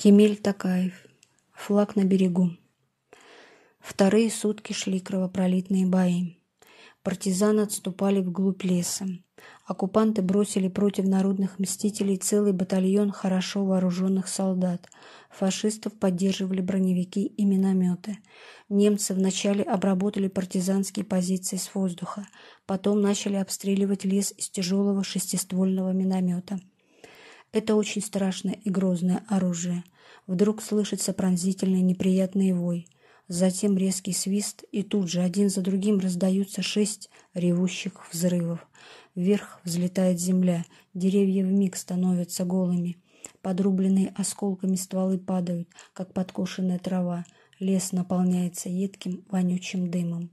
Кемель Такаев. Флаг на берегу. Вторые сутки шли кровопролитные бои. Партизаны отступали вглубь леса. Оккупанты бросили против народных мстителей целый батальон хорошо вооруженных солдат. Фашистов поддерживали броневики и минометы. Немцы вначале обработали партизанские позиции с воздуха, потом начали обстреливать лес из тяжелого шестиствольного миномета. Это очень страшное и грозное оружие. Вдруг слышится пронзительный неприятный вой. Затем резкий свист, и тут же один за другим раздаются шесть ревущих взрывов. Вверх взлетает земля, деревья вмиг становятся голыми. Подрубленные осколками стволы падают, как подкошенная трава. Лес наполняется едким, вонючим дымом.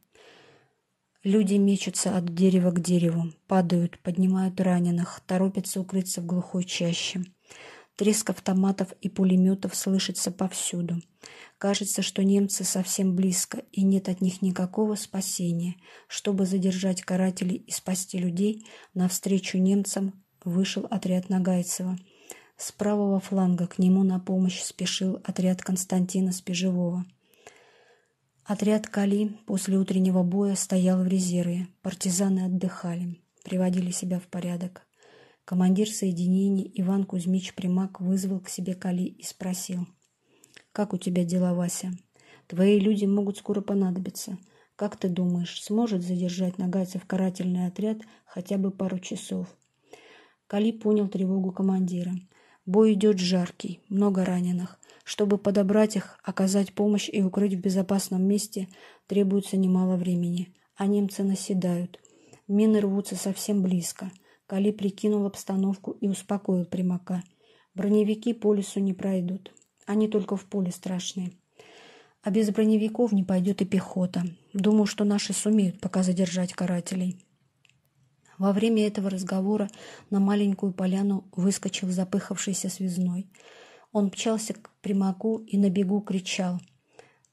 Люди мечутся от дерева к дереву, падают, поднимают раненых, торопятся укрыться в глухой чаще. Треск автоматов и пулеметов слышится повсюду. Кажется, что немцы совсем близко, и нет от них никакого спасения. Чтобы задержать карателей и спасти людей, навстречу немцам вышел отряд Нагайцева. С правого фланга к нему на помощь спешил отряд Константина Спежевого. Отряд Кали после утреннего боя стоял в резерве. Партизаны отдыхали, приводили себя в порядок. Командир соединений Иван Кузьмич Примак вызвал к себе Кали и спросил. «Как у тебя дела, Вася? Твои люди могут скоро понадобиться. Как ты думаешь, сможет задержать нагайцев карательный отряд хотя бы пару часов?» Кали понял тревогу командира. Бой идет жаркий, много раненых. Чтобы подобрать их, оказать помощь и укрыть в безопасном месте, требуется немало времени. А немцы наседают. Мины рвутся совсем близко. Кали прикинул обстановку и успокоил примака. Броневики по лесу не пройдут. Они только в поле страшные. А без броневиков не пойдет и пехота. Думаю, что наши сумеют пока задержать карателей. Во время этого разговора на маленькую поляну выскочил запыхавшийся связной – он мчался к примаку и на бегу кричал.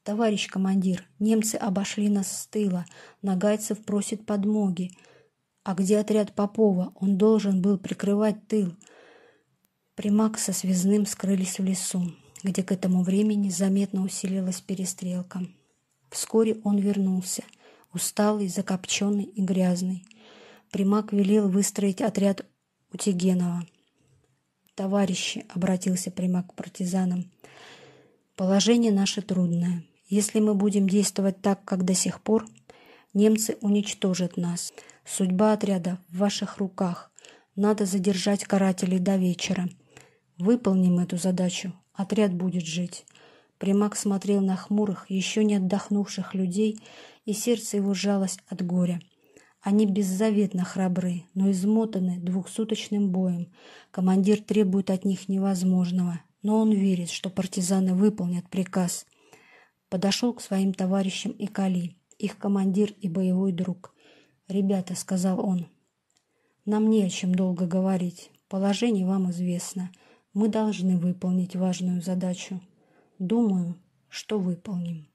«Товарищ командир, немцы обошли нас с тыла. Нагайцев просит подмоги. А где отряд Попова? Он должен был прикрывать тыл». Примак со связным скрылись в лесу, где к этому времени заметно усилилась перестрелка. Вскоре он вернулся, усталый, закопченный и грязный. Примак велел выстроить отряд Утигенова. «Товарищи», — обратился Примак к партизанам, — «положение наше трудное. Если мы будем действовать так, как до сих пор, немцы уничтожат нас. Судьба отряда в ваших руках. Надо задержать карателей до вечера. Выполним эту задачу, отряд будет жить». Примак смотрел на хмурых, еще не отдохнувших людей, и сердце его сжалось от горя. Они беззаветно храбры, но измотаны двухсуточным боем. Командир требует от них невозможного, но он верит, что партизаны выполнят приказ. Подошел к своим товарищам и Кали, их командир и боевой друг. «Ребята», — сказал он, — «нам не о чем долго говорить. Положение вам известно. Мы должны выполнить важную задачу. Думаю, что выполним».